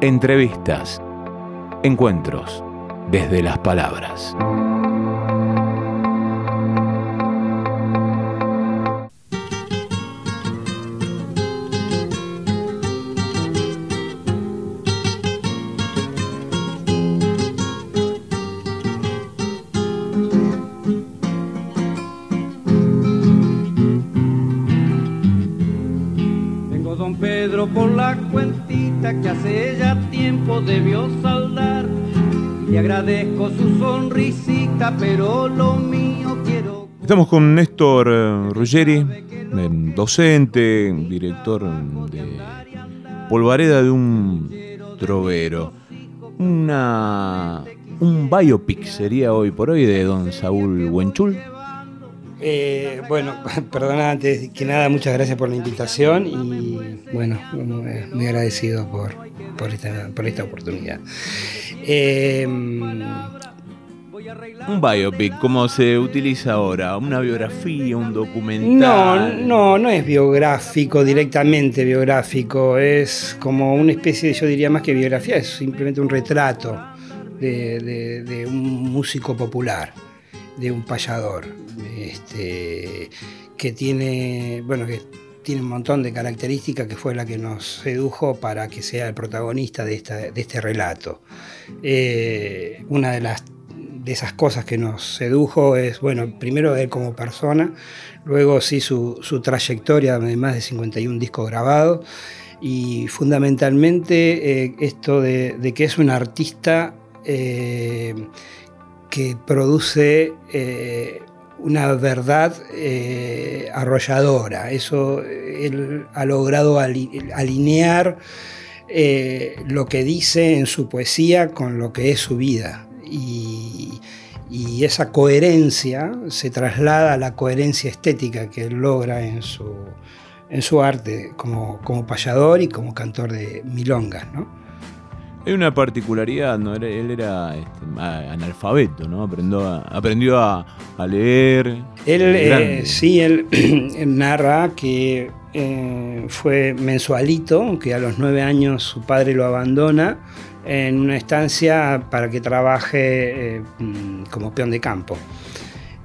Entrevistas. Encuentros desde las palabras. Estamos con Néstor eh, Ruggeri, eh, docente, director de Polvareda de un trovero. Una, un biopic sería hoy por hoy de don Saúl Huenchul. Eh, bueno, perdona antes que nada, muchas gracias por la invitación y bueno, muy, muy agradecido por, por, esta, por esta oportunidad. Eh, Un biopic, como se utiliza ahora, una biografía, un no, documental. no, no es biográfico, directamente biográfico, es como una especie, yo diría más que biografía, es simplemente un retrato de, de- de un músico popular, de un payador, este, que tiene, bueno, que tiene un montón de características que fue la que nos sedujo para que sea el protagonista de, de este relato. Eh, una de las de esas cosas que nos sedujo es, bueno, primero él como persona, luego sí su, su trayectoria de más de 51 discos grabados y fundamentalmente eh, esto de, de que es un artista eh, que produce eh, una verdad eh, arrolladora. Eso él ha logrado ali- alinear eh, lo que dice en su poesía con lo que es su vida. Y, y esa coherencia se traslada a la coherencia estética que él logra en su, en su arte como, como payador y como cantor de milongas. ¿no? Hay una particularidad, ¿no? Él era este, analfabeto, ¿no? Aprendió a, aprendió a, a leer. Él, eh, grande. sí, él narra que eh, fue mensualito, que a los nueve años su padre lo abandona en una estancia para que trabaje eh, mm, como peón de campo.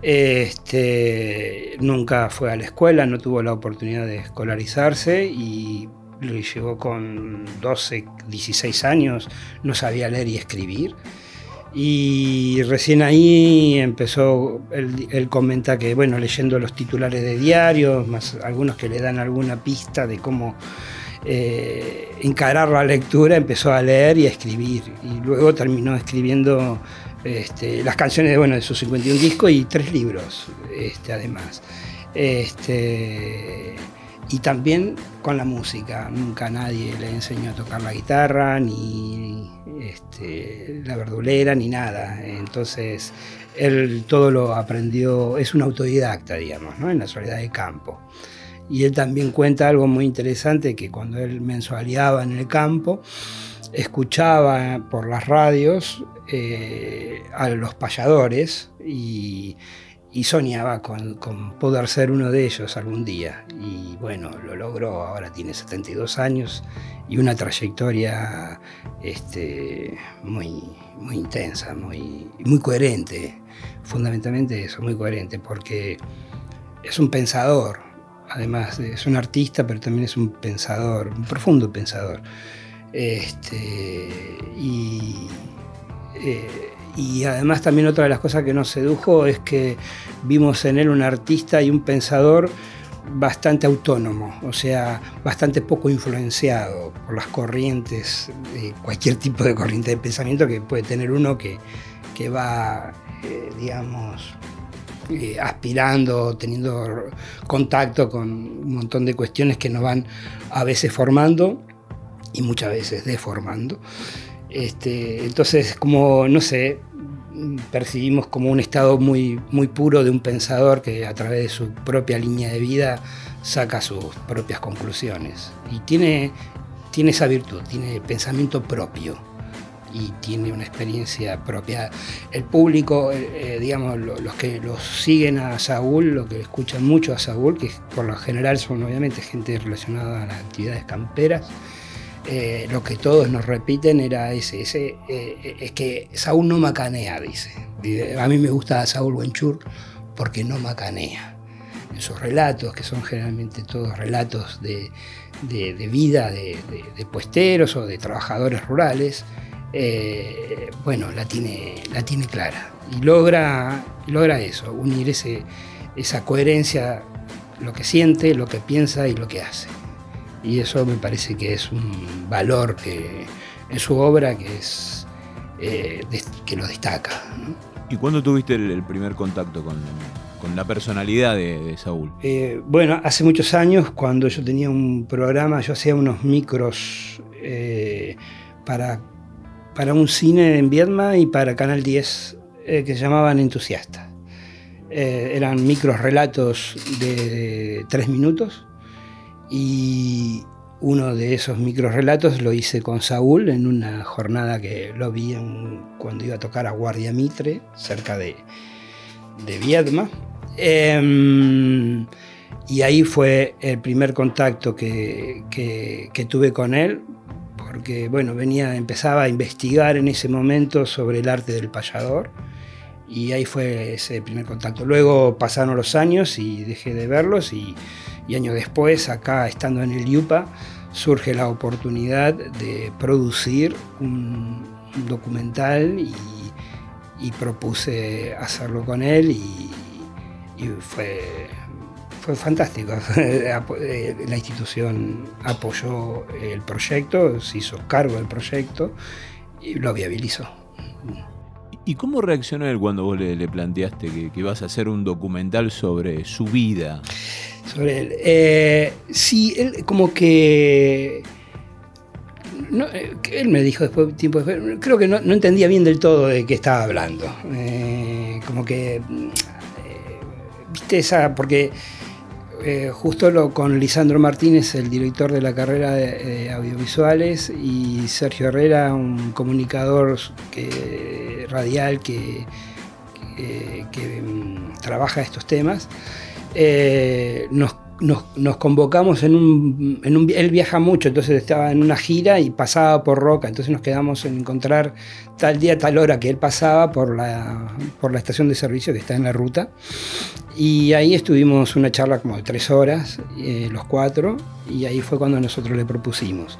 Este, nunca fue a la escuela, no tuvo la oportunidad de escolarizarse y llegó con 12, 16 años, no sabía leer y escribir. Y recién ahí empezó, él, él comenta que, bueno, leyendo los titulares de diarios, más algunos que le dan alguna pista de cómo eh, encarar la lectura, empezó a leer y a escribir. Y luego terminó escribiendo este, las canciones bueno, de sus 51 discos y tres libros, este, además. Este, y también con la música. Nunca nadie le enseñó a tocar la guitarra, ni este, la verdulera, ni nada. Entonces, él todo lo aprendió, es un autodidacta, digamos, en la soledad de campo. Y él también cuenta algo muy interesante, que cuando él mensualeaba en el campo, escuchaba por las radios eh, a los payadores y, soñaba con, con poder ser uno de ellos algún día. Y bueno, lo logró, ahora tiene 72 años y una trayectoria este, muy, muy intensa, muy, muy coherente, fundamentalmente eso, muy coherente, porque es un pensador, además de- es un artista, pero también es un pensador, un profundo pensador. Este, y, eh, y además también otra de las cosas que nos sedujo es que vimos en él un artista y un pensador bastante autónomo, o sea, bastante poco influenciado por las corrientes, de cualquier tipo de corriente de pensamiento que puede tener uno que, que va, eh, digamos, eh, aspirando, teniendo contacto con un montón de cuestiones que nos van a veces formando y muchas veces deformando. Este, entonces, como, no sé, percibimos como un estado muy, muy puro de un pensador que a través de su propia línea de vida saca sus propias conclusiones. Y tiene, tiene esa virtud, tiene pensamiento propio y tiene una experiencia propia. El público, eh, eh, digamos, lo- los que los siguen a Saúl, los que escuchan mucho a Saúl, que por lo general son obviamente gente relacionada a las actividades camperas, eh, lo que todos nos repiten era ese, ese eh, es que Saúl no macanea, dice. A mí me gusta Saúl Buenchur porque no macanea. En sus relatos, que son generalmente todos relatos de, vida de, puesteros o de trabajadores rurales, eh, bueno, la tiene, la tiene clara. Y logra, logra eso, unir ese, esa coherencia, lo que siente, lo que piensa y lo que hace. Y eso me parece que es un valor que en su obra que es eh, que lo destaca. ¿Y cuándo tuviste el, primer contacto con, la personalidad de, Saúl? Eh, bueno, hace muchos años, cuando yo tenía un programa, yo hacía unos micros eh, para, para un cine en Viedma y para Canal 10 que se llamaban Entusiasta. eran micros relatos de tres minutos y uno de esos microrelatos lo hice con Saúl en una jornada que lo vi cuando iba a tocar a Guardia Mitre, cerca de, de Viedma. Em, y ahí fue el primer contacto que, que, tuve con él, porque bueno, venía, empezaba a investigar en ese momento sobre el arte del payador. Y ahí fue ese primer contacto. Luego pasaron los años y dejé de verlos y y años después, acá estando en el IUPA, surge la oportunidad de producir un, documental y, propuse hacerlo con él y, fue, fue fantástico. la institución apoyó el proyecto, se hizo cargo del proyecto y lo viabilizó. ¿Y cómo reaccionó él cuando vos le, planteaste que, que, ibas a hacer un documental sobre su vida? sobre él. Eh, sí, él como que... Eh, él me dijo después, tiempo después, creo que no, entendía bien del todo de qué estaba hablando. Eh, como que, viste esa, porque justo lo, con Lisandro Martínez, el director de la carrera de, audiovisuales, y Sergio Herrera, un comunicador radial que, que mm, trabaja estos temas, eh, nos, convocamos en un, Él viaja mucho, entonces estaba en una gira y pasaba por Roca, entonces nos quedamos en encontrar tal día, tal hora que él pasaba por la, por la estación de servicio que está en la ruta. Y ahí estuvimos una charla como de tres horas, eh, los cuatro, y ahí fue cuando nosotros le propusimos.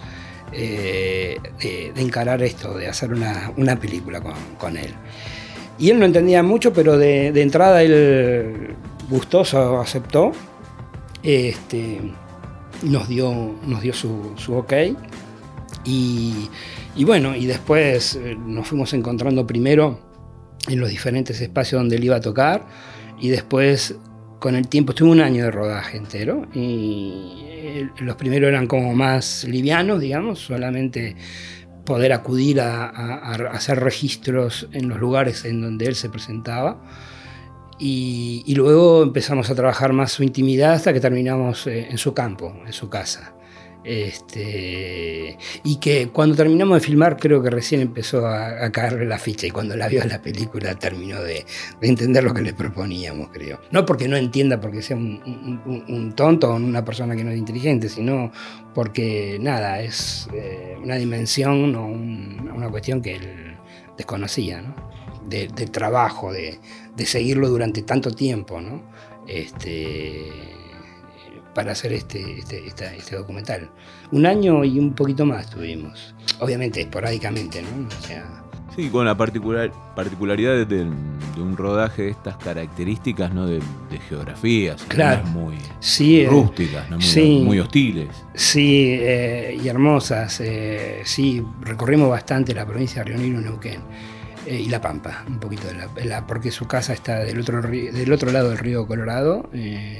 Eh, de, encarar esto, de hacer una, película con, él. Y él no entendía mucho, pero de, de entrada él gustoso aceptó, este, nos dio, nos dio su, ok. Y, bueno, y después eh, nos fuimos encontrando primero en los diferentes espacios donde él iba a tocar y después con el tiempo, estuve un año de rodaje entero y eh, los primeros eran como más livianos, digamos, solamente poder acudir a hacer registros en los lugares en donde él se presentaba. Y, luego empezamos a trabajar más su intimidad hasta que terminamos eh, en su campo, en su casa. Este, y que cuando terminamos de filmar creo que recién empezó a, caerle la ficha y cuando la vio la película terminó de, entender lo que le proponíamos, creo. No porque no entienda porque sea un, tonto o una persona que no es inteligente, sino porque nada, es eh, una dimensión o una cuestión que él desconocía, ¿no? de, trabajo, de, seguirlo durante tanto tiempo, ¿no? Este, para hacer este, este, este, documental. Un año y un poquito más tuvimos, obviamente esporádicamente, ¿no? sí, con la particular, particularidad de, un rodaje de estas características, ¿no? De, geografías, claro. muy sí, eh, rústicas, muy, hostiles. Sí, eh, y hermosas. Eh, sí, recorrimos bastante la provincia de Río Negro y Neuquén. Eh, y La Pampa, un poquito de la, porque su casa está del otro, del otro lado del río Colorado, eh,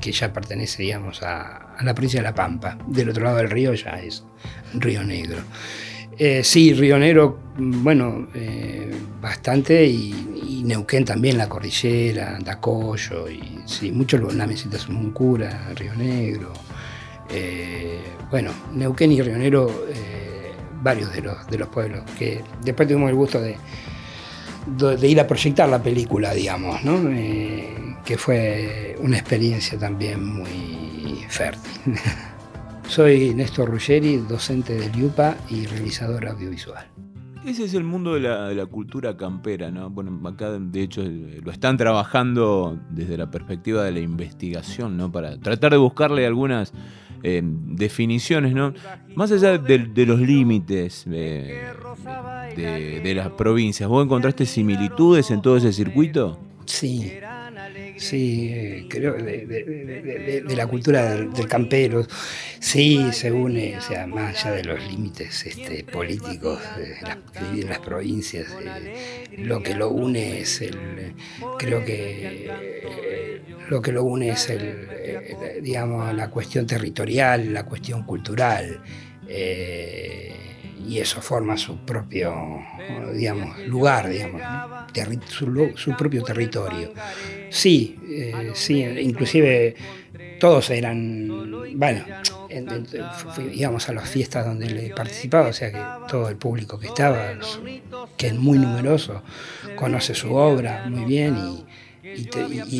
que ya pertenece, digamos, a, la provincia de La Pampa. Del otro lado del río ya es Río Negro. Eh, sí, Río Negro, bueno, bastante, y, Neuquén también, la cordillera, Dacoyo, y sí, muchos, la mesita Sumuncura, Río Negro. bueno, Neuquén y Río Negro varios de los, de los pueblos, que después tuvimos el gusto de, de, ir a proyectar la película, digamos, ¿no? Eh, que fue una experiencia también muy fértil. Soy Néstor Ruggeri, docente del IUPA y realizador audiovisual. Ese es el mundo de la, cultura campera, ¿no? Bueno, acá de hecho lo están trabajando desde la perspectiva de la investigación, ¿no? Para tratar de buscarle algunas eh, definiciones, ¿no? Más allá de, los límites eh, de, las provincias, ¿vos encontraste similitudes en todo ese circuito? Sí, sí, eh, creo, de, la cultura del, campero, sí, se une, o sea, más allá de los límites este, políticos de que las provincias, eh, lo que lo une es el, creo que eh, lo que lo une es el, digamos, la cuestión territorial, la cuestión cultural y eso forma su propio, digamos, lugar, digamos, su, propio territorio. Sí, eh, sí, inclusive todos eran, bueno, íbamos a las fiestas donde le participaba, o sea que todo el público que estaba, que es muy numeroso, conoce su obra muy bien y,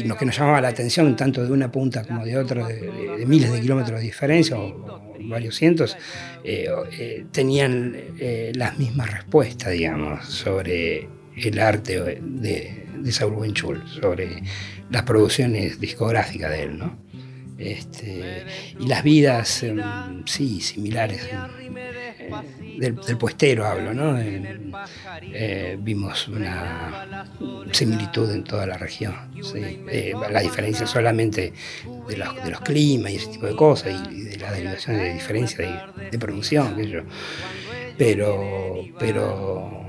lo que nos llamaba la atención, tanto de una punta como de otra, de, miles de kilómetros de diferencia, o, varios cientos, eh, eh, tenían las mismas respuestas, digamos, sobre el arte de, de Saúl Wenchul, sobre las producciones discográficas de él, ¿no? Este, y las vidas, em, sí, similares. Eh, del, puestero hablo, ¿no? Eh, vimos una similitud en toda la región. Eh, la diferencia solamente de los, de los, climas y ese tipo de cosas y, de las derivaciones de diferencia de, producción, pero, pero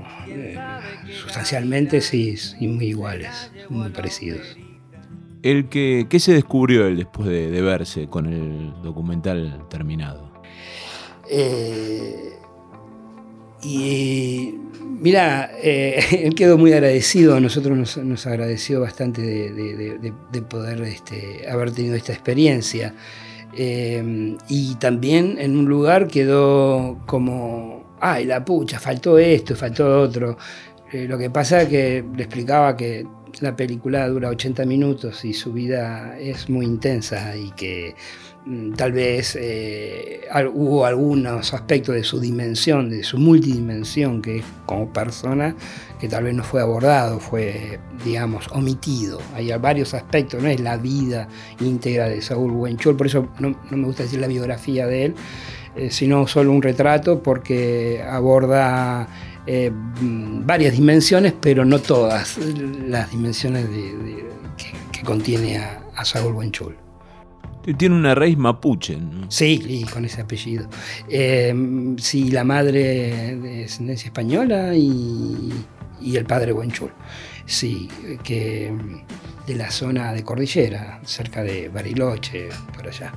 sustancialmente sí, muy iguales, muy parecidos. El que, ¿Qué se descubrió él después de, verse con el documental terminado? Eh, y mira, eh, él quedó muy agradecido, a nosotros nos, agradeció bastante de, poder este, haber tenido esta experiencia. Eh, y también en un lugar quedó como, ay, la pucha, faltó esto, faltó otro. lo que pasa es que le explicaba que la película dura 80 minutos y su vida es muy intensa y que tal vez eh, hubo algunos aspectos de su dimensión, de su multidimensión, que como persona, que tal vez no fue abordado, fue, digamos, omitido. Hay varios aspectos, no es la vida íntegra de Saúl Buenchol, por eso no, me gusta decir la biografía de él, eh, sino solo un retrato, porque aborda eh, varias dimensiones, pero no todas las dimensiones que, contiene a, Saúl Buenchul. Tiene una raíz mapuche. Sí, y con ese apellido. Eh, sí, la madre de descendencia española y, el padre Buenchul. Sí, que de la zona de Cordillera, cerca de Bariloche, por allá.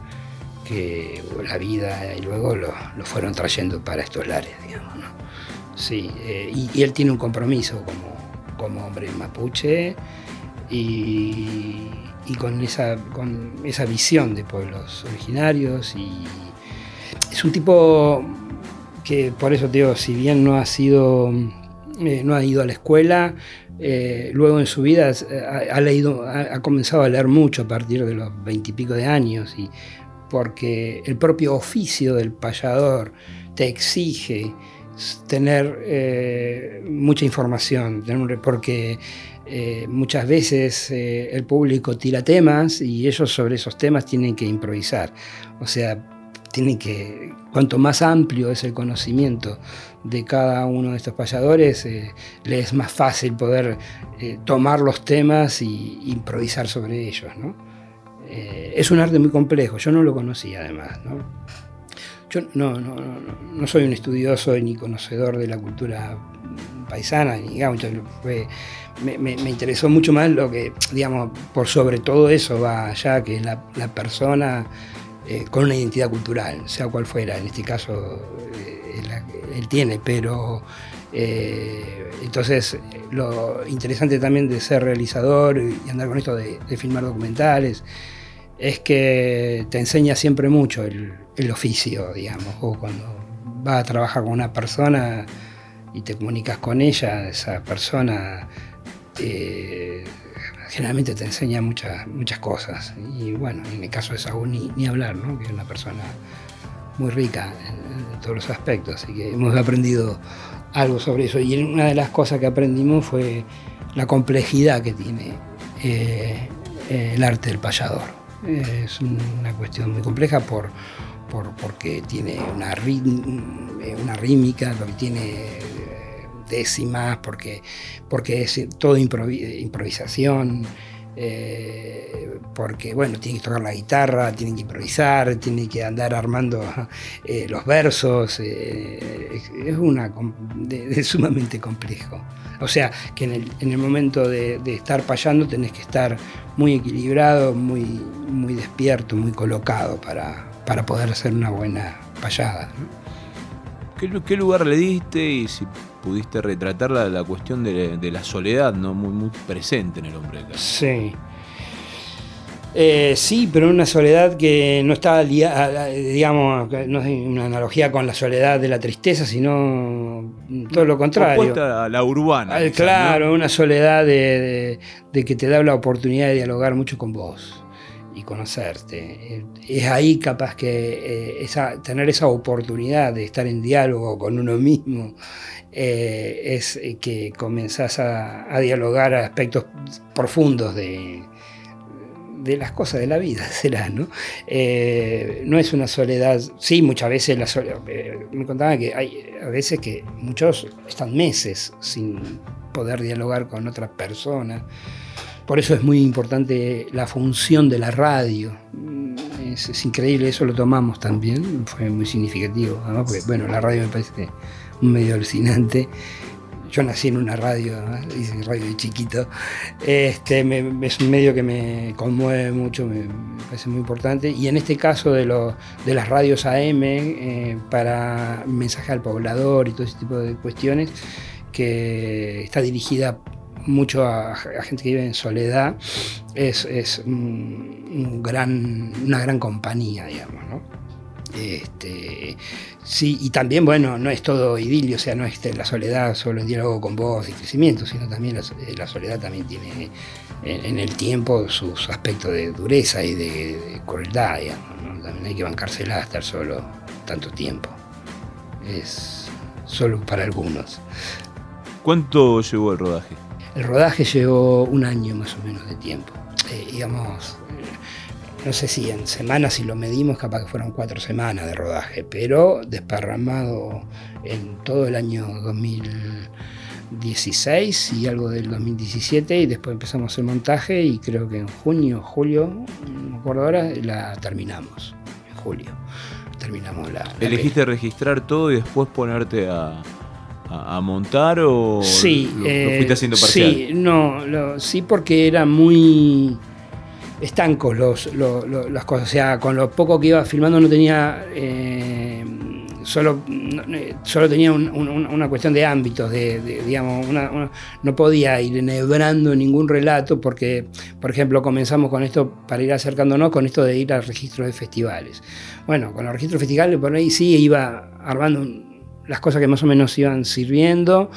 Que la vida y luego lo, lo fueron trayendo para estos lares, digamos. ¿no? Sí, eh, y, él tiene un compromiso como, hombre mapuche y, con, esa, con esa visión de pueblos originarios. Y es un tipo que, por eso te digo, si bien no ha sido, eh, no ha ido a la escuela, eh, luego en su vida ha, leído, ha, comenzado a leer mucho a partir de los veintipico de años, y porque el propio oficio del payador te exige tener eh, mucha información, porque eh, muchas veces eh, el público tira temas y ellos sobre esos temas tienen que improvisar. O sea, tienen que, cuanto más amplio es el conocimiento de cada uno de estos payadores, les es más fácil poder tomar los temas y improvisar sobre ellos. es un arte muy complejo, yo no lo conocía además. Yo no, no, no, soy un estudioso ni conocedor de la cultura paisana, digamos, me, me, interesó mucho más lo que, digamos, por sobre todo eso va allá, que la, persona eh, con una identidad cultural, sea cual fuera, en este caso eh, él tiene, pero eh, entonces lo interesante también de ser realizador y andar con esto de filmar documentales, es que te enseña siempre mucho el, oficio, digamos, o cuando vas a trabajar con una persona y te comunicas con ella, esa persona eh, generalmente te enseña muchas, muchas cosas. Y bueno, en el caso de Saúl ni, hablar, ¿no? que es una persona muy rica en, todos los aspectos, así que hemos aprendido algo sobre eso. Y una de las cosas que aprendimos fue la complejidad que tiene eh, el arte del payador. Es una cuestión muy compleja por, porque tiene una, una rítmica, porque tiene décimas, porque, porque es todo improvisación. Eh, porque bueno, tiene que tocar la guitarra, tiene que improvisar, tiene que andar armando eh, los versos, eh, es una sumamente complejo. O sea, que en el, momento de, estar payando tenés que estar muy equilibrado, muy, muy despierto, muy colocado para, para poder hacer una buena payada. ¿Qué, lugar le diste y pudiste retratar la, cuestión de, la soledad, ¿no? Muy, muy presente en el hombre acá. Sí. Eh, sí, pero una soledad que no está, digamos, no es una analogía con la soledad de la tristeza, sino todo lo contrario. a la urbana. Claro, una soledad de, que te da la oportunidad de dialogar mucho con vos conocerte. Es ahí capaz que eh, tener esa oportunidad de estar en diálogo con uno mismo eh, es eh, que comenzás a, dialogar aspectos profundos de, de las cosas de la vida, será, ¿no? Eh, no es una soledad, sí, muchas veces la soledad, me contaban que hay a veces que muchos están meses sin poder dialogar con otras personas. Por eso es muy importante la función de la radio. Es, increíble, eso lo tomamos también, fue muy significativo, ¿no? porque bueno, la radio me parece un medio alucinante. Yo nací en una radio, hice radio de chiquito. Este, es un medio que me conmueve mucho, me, parece muy importante. Y en este caso de, de las radios AM, eh, para mensaje al poblador y todo ese tipo de cuestiones, que está dirigida mucho a, gente que vive en soledad, es, un gran, una gran compañía, digamos. ¿no? Este, sí, y también, bueno, no es todo idilio, o sea, no es la soledad solo en diálogo con vos y crecimiento, sino también la, eh, soledad también tiene en, el tiempo sus aspectos de dureza y de, crueldad, digamos, También hay que bancársela estar solo tanto tiempo. Es solo para algunos. ¿Cuánto llevó el rodaje? El rodaje llevó un año más o menos de tiempo. Eh, digamos, no sé si en semanas, si lo medimos, capaz que fueron cuatro semanas de rodaje, pero desparramado en todo el año 2016 y algo del 2017, y después empezamos el montaje y creo que en junio, julio, no me acuerdo ahora, la terminamos, en julio. Terminamos la... ¿Elegiste registrar todo y después ponerte a, montar o sí, lo, fuiste haciendo eh, parcial? Sí, no, sí porque era muy estancos los, las cosas. O sea, con lo poco que iba filmando no tenía. Eh, solo, eh, solo tenía una cuestión de ámbitos, de, digamos, no podía ir enhebrando ningún relato porque, por ejemplo, comenzamos con esto para ir acercándonos con esto de ir a registros de festivales. Bueno, con los registros de festivales por ahí sí iba armando las cosas que más o menos iban sirviendo,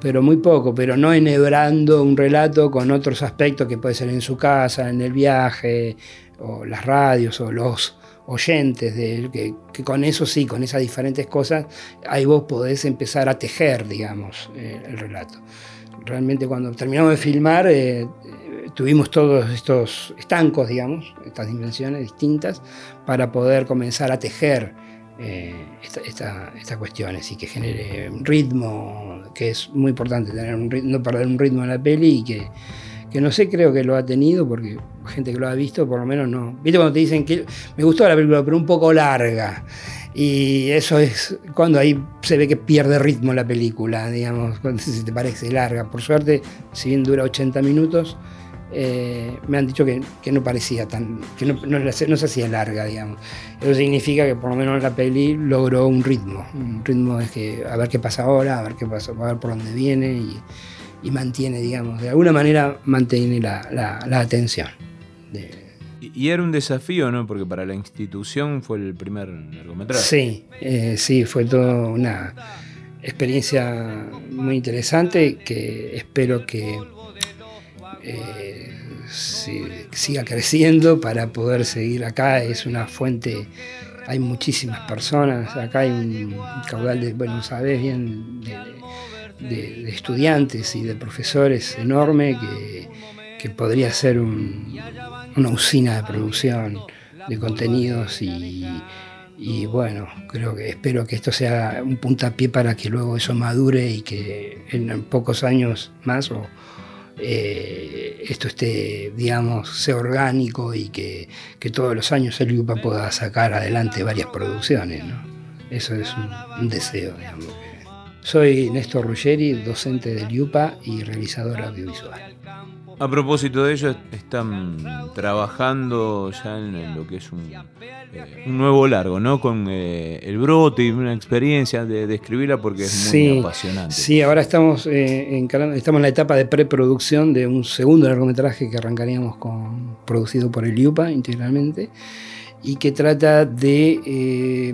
pero muy poco, pero no enhebrando un relato con otros aspectos que puede ser en su casa, en el viaje, o las radios, o los oyentes, de, que, que con eso sí, con esas diferentes cosas, ahí vos podés empezar a tejer, digamos, eh, el relato. Realmente cuando terminamos de filmar, eh, tuvimos todos estos estancos, digamos, estas dimensiones distintas, para poder comenzar a tejer eh, esta, esta, cuestiones y que genere ritmo, que es muy importante, tener un no perder un ritmo en la peli y que, que no sé, creo que lo ha tenido, porque gente que lo ha visto, por lo menos no. Viste cuando te dicen que me gustó la película, pero un poco larga. Y eso es cuando ahí se ve que pierde ritmo la película, digamos, se te parece larga. Por suerte, si bien dura 80 minutos, eh, me han dicho que, no parecía tan, que no, no, se hacía larga, digamos. Eso significa que por lo menos la peli logró un ritmo, un ritmo es que a ver qué pasa ahora, a ver qué pasa, a ver por dónde viene y, mantiene, digamos, de alguna manera mantiene la, atención. Y era un desafío, ¿no? Porque para la institución fue el primer largometraje. Sí, eh, sí, fue toda una experiencia muy interesante que espero que eh, siga creciendo para poder seguir acá. Es una fuente hay muchísimas personas, acá hay un caudal de, bueno, sabes bien, de, estudiantes y de profesores enorme que, que podría ser una usina de producción de contenidos y, bueno, creo que espero que esto sea un puntapié para que luego eso madure y que en pocos años más o, eh, esto esté, digamos, sea orgánico y que, todos los años el IUPA pueda sacar adelante varias producciones. ¿no? Eso es un, deseo, digamos. Soy Néstor Ruggeri, docente del IUPA y realizador audiovisual. A propósito de ello, están trabajando ya en lo que es un, eh, nuevo largo, ¿no? Con eh, el brote y una experiencia de, escribirla porque es muy apasionante. Sí, ahora estamos, eh, estamos en la etapa de preproducción de un segundo largometraje que arrancaríamos con, producido por el IUPA integralmente y que trata de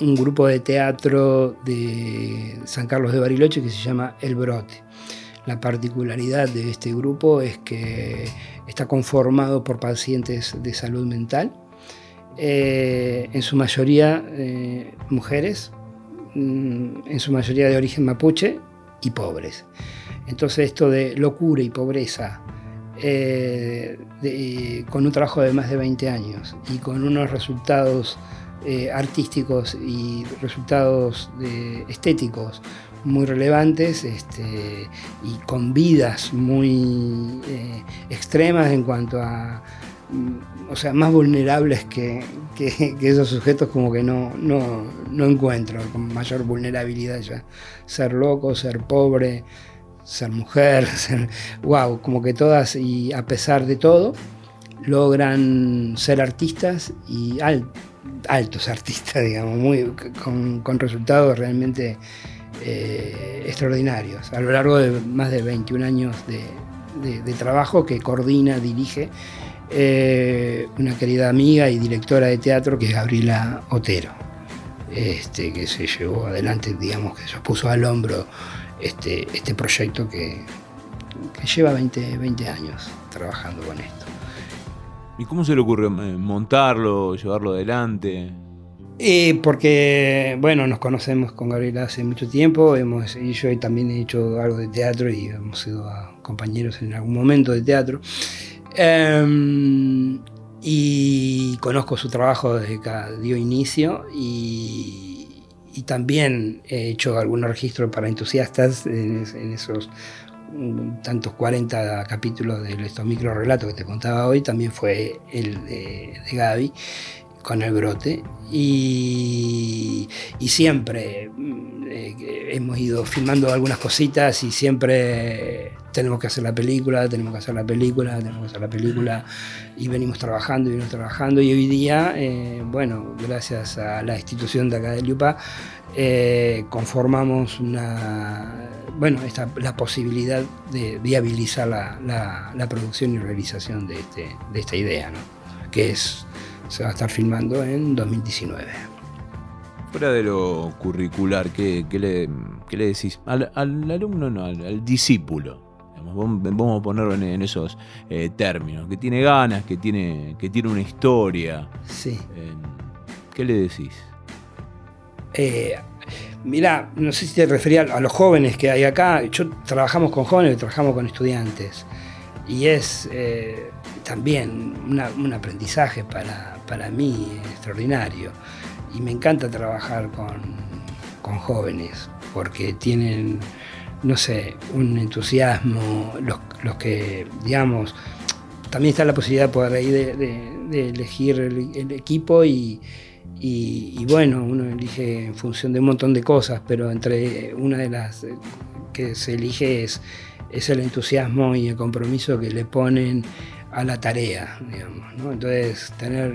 un grupo de teatro de San Carlos de Bariloche que se llama El Brote. La particularidad de este grupo es que está conformado por pacientes de salud mental, eh, en su mayoría eh, mujeres, mm, en su mayoría de origen mapuche y pobres. Entonces esto de locura y pobreza, eh, con un trabajo de más de 20 años y con unos resultados artísticos y resultados estéticos muy relevantes este, y con vidas muy eh, extremas en cuanto a, mm, o sea, más vulnerables que, esos sujetos como que no, no, encuentro con mayor vulnerabilidad ya. Ser loco, ser pobre, ser mujer, ser, wow, como que todas y a pesar de todo logran ser artistas y altos artistas, digamos, muy, con, con resultados realmente eh, extraordinarios a lo largo de más de 21 años de, trabajo que coordina, dirige eh, una querida amiga y directora de teatro que es Gabriela Otero, este, que se llevó adelante, digamos, que se puso al hombro este, este proyecto que, lleva 20, 20 años trabajando con esto. ¿Y cómo se le ocurrió eh, montarlo, llevarlo adelante? Porque, bueno, nos conocemos con Gabriela hace mucho tiempo, hemos, y yo también he hecho algo de teatro y hemos sido compañeros en algún momento de teatro. Em, y conozco su trabajo desde que dio inicio y, también he hecho algunos registros para entusiastas en, esos mm, tantos 40 capítulos de estos micro relatos que te contaba hoy, también fue el de, de Gaby con el brote y, siempre mm, eh, hemos ido filmando algunas cositas y siempre tenemos que hacer la película, tenemos que hacer la película, tenemos que hacer la película y venimos trabajando y venimos trabajando y hoy día, eh, bueno, gracias a la institución de acá de Liupa, eh, conformamos una, bueno, esta, la posibilidad de viabilizar la, la, producción y realización de, este, de esta idea, ¿no? que es se va a estar filmando en 2019. Fuera de lo curricular, ¿qué, le, le, decís? Al, alumno, no, al, discípulo. vamos a ponerlo en, esos eh, términos. Que tiene ganas, que tiene, que tiene una historia. Sí. ¿Qué le decís? Eh, mira, no sé si te refería a los jóvenes que hay acá. Yo trabajamos con jóvenes, trabajamos con estudiantes. Y es eh, también un aprendizaje para, para mí extraordinario. Y me encanta trabajar con, jóvenes porque tienen, no sé, un entusiasmo, los, que, digamos, también está la posibilidad por ahí de, elegir el, equipo y, bueno, uno elige en función de un montón de cosas, pero entre una de las que se elige es, es el entusiasmo y el compromiso que le ponen a la tarea, digamos. ¿no? Entonces, tener,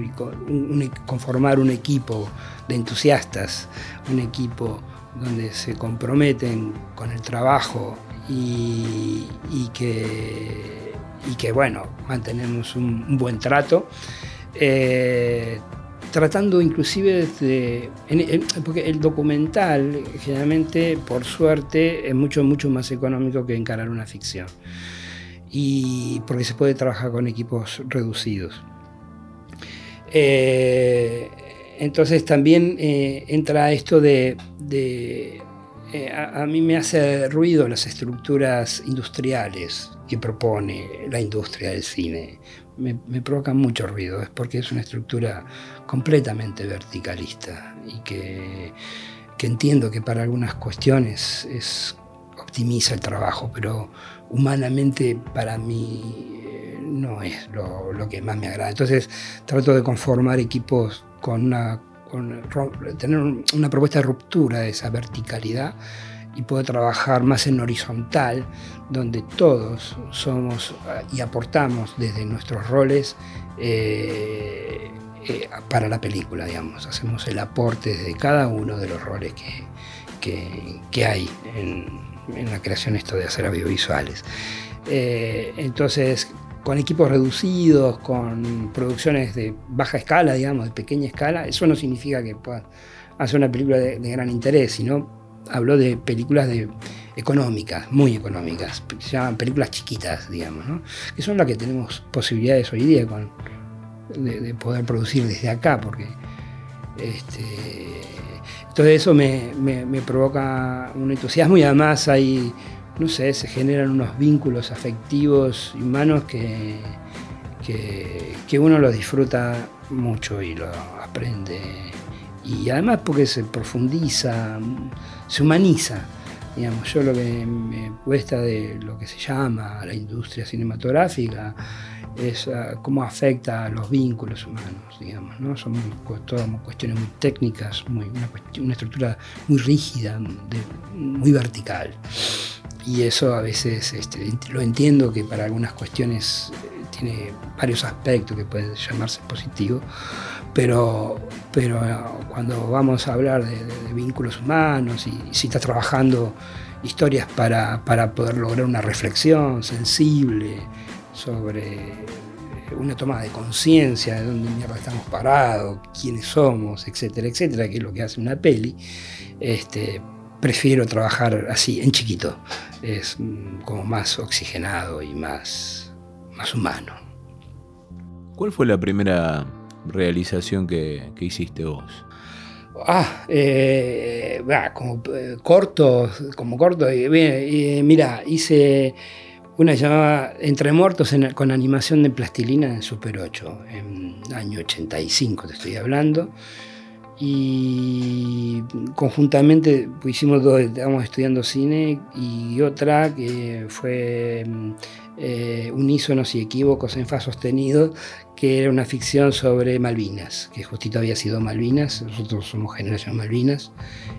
conformar un equipo de entusiastas, un equipo donde se comprometen con el trabajo y, que, y que, bueno, mantenemos un, buen trato. Eh, tratando inclusive de... porque el documental generalmente, por suerte, es mucho, mucho más económico que encarar una ficción y porque se puede trabajar con equipos reducidos. Eh, entonces también entra esto de, a, mí me hace ruido las estructuras industriales que propone la industria del cine. Me, me provocan mucho ruido, es porque es una estructura completamente verticalista y que, que entiendo que para algunas cuestiones es, optimiza el trabajo, pero humanamente para mí eh, no es lo, que más me agrada. Entonces trato de conformar equipos con una, tener una propuesta de ruptura de esa verticalidad y poder trabajar más en horizontal, donde todos somos eh, y aportamos desde nuestros roles eh, para la película, digamos. Hacemos el aporte de cada uno de los roles que, que hay en, la creación esto de hacer audiovisuales. Eh, entonces, con equipos reducidos, con producciones de baja escala, digamos, de pequeña escala, eso no significa que puedas hacer una película de, gran interés, sino hablo de películas de, económicas, muy económicas, se llaman películas chiquitas, digamos, ¿no? que son las que tenemos posibilidades hoy día de, poder producir desde acá, porque este, entonces eso me, provoca un entusiasmo y además hay, no sé, se generan unos vínculos afectivos humanos que, que, uno lo disfruta mucho y lo aprende. Y además porque se profundiza, se humaniza. Digamos, yo lo que me cuesta de lo que se llama la industria cinematográfica es ah, cómo afecta a los vínculos humanos, digamos, ¿no? Son todas cuestiones muy técnicas, muy, una, estructura muy rígida, muy vertical. Y eso a veces este, lo entiendo que para algunas cuestiones eh, tiene varios aspectos que pueden llamarse positivos, pero, pero cuando vamos a hablar de, vínculos humanos y, si estás trabajando historias para, para poder lograr una reflexión sensible, sobre una toma de conciencia de dónde mierda estamos parados, quiénes somos, etcétera, etcétera, que es lo que hace una peli, este, prefiero trabajar así, en chiquito. Es mm, como más oxigenado y más, más humano. ¿Cuál fue la primera realización que, hiciste vos? Ah, eh, como eh, corto, como corto, mira, hice una llamaba Entre Muertos con animación de plastilina en Super 8, en año 85 te estoy hablando. Y conjuntamente hicimos dos, estábamos estudiando cine y otra que fue eh, Unísonos y Equívocos en Fa sostenido, que era una ficción sobre Malvinas, que justito había sido Malvinas, nosotros somos generación Malvinas,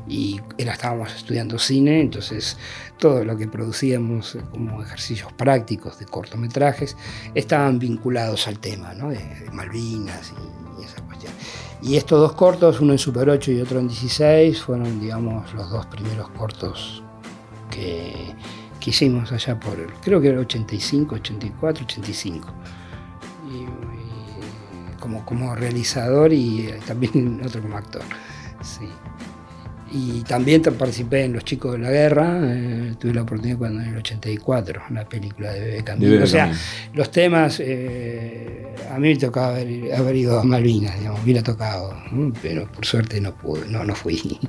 y era, estábamos estudiando cine, entonces todo lo que producíamos como ejercicios prácticos de cortometrajes estaban vinculados al tema de, Malvinas y, esa cuestión. Y estos dos cortos, uno en Super 8 y otro en 16, fueron, digamos, los dos primeros cortos que, que hicimos allá por, creo que era 85, 84, 85. como, como realizador y también otro como actor. Sí. Y también participé en Los Chicos de la Guerra, eh, tuve la oportunidad cuando en el 84, la película de Bebe Camino. O sea, los temas, eh, a mí me tocaba haber, ido a Malvinas, digamos, hubiera tocado, pero por suerte no pude, no, no fui.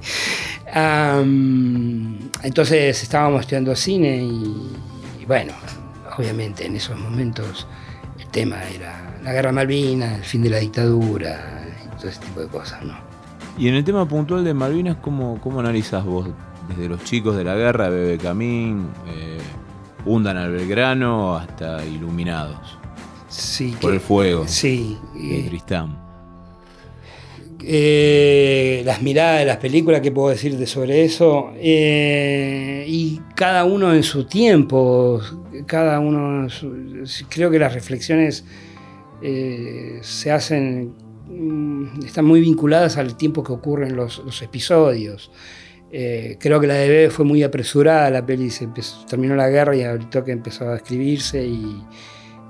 entonces estábamos estudiando cine y, bueno, obviamente en esos momentos el tema era la guerra Malvinas, el fin de la dictadura, y todo ese tipo de cosas, ¿no? Y en el tema puntual de Malvinas, ¿cómo, cómo analizas vos? Desde los chicos de la guerra, Bebe Camín, eh, Hundan al Belgrano, hasta Iluminados. Sí, Por el fuego. Sí. De eh, Tristán. Eh, las miradas de las películas, ¿qué puedo decirte sobre eso? y cada uno en su tiempo, cada uno, creo que las reflexiones se hacen están muy vinculadas al tiempo que ocurren los, los episodios. Eh, creo que la de Bebe fue muy apresurada, la peli se terminó la guerra y al toque empezó a escribirse y,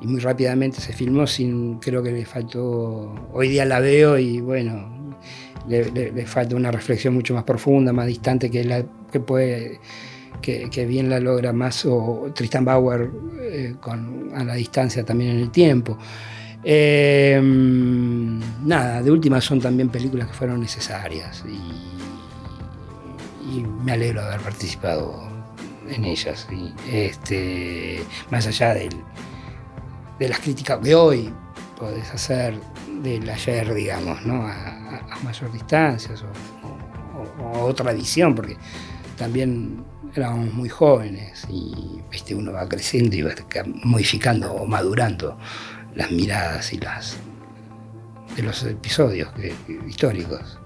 muy rápidamente se filmó sin, creo que le faltó, hoy día la veo y bueno, le, falta una reflexión mucho más profunda, más distante que la que puede, que, bien la logra más, o Tristan Bauer eh, con, a la distancia también en el tiempo. Em, nada, de última son también películas que fueron necesarias y, me alegro de haber participado en ellas. este, más allá de las críticas de hoy, podés hacer del ayer, digamos, ¿no? a, mayor distancia o, otra visión, porque también éramos muy jóvenes y ¿viste? uno va creciendo y va modificando o madurando las miradas y las de los episodios históricos.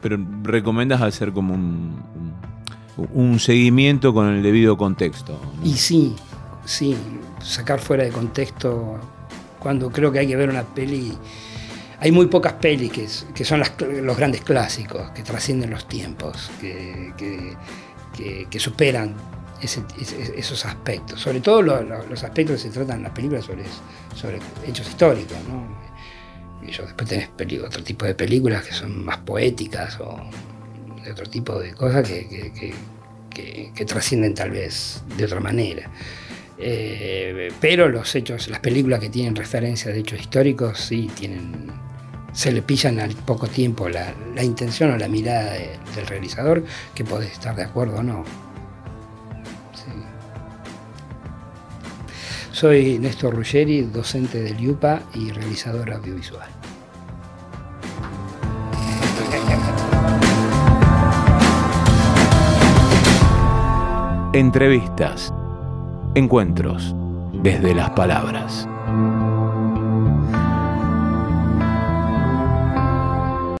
Pero recomiendas hacer como un, un, seguimiento con el debido contexto. Y sí, sí, sacar fuera de contexto cuando creo que hay que ver una peli. Hay muy pocas pelis que, son los grandes clásicos, que trascienden los tiempos, que, que superan esos aspectos, sobre todo los aspectos que se tratan en las películas sobre, hechos históricos. Y después tenés otro tipo de películas que son más poéticas o de otro tipo de cosas que, trascienden tal vez de otra manera. Eh, pero los hechos, las películas que tienen referencia de hechos históricos, sí tienen, se le pillan al poco tiempo la, intención o la mirada del realizador, que podés estar de acuerdo o no. Soy Néstor Ruggeri, docente del IUPA y realizador audiovisual. Entrevistas. Encuentros desde las palabras.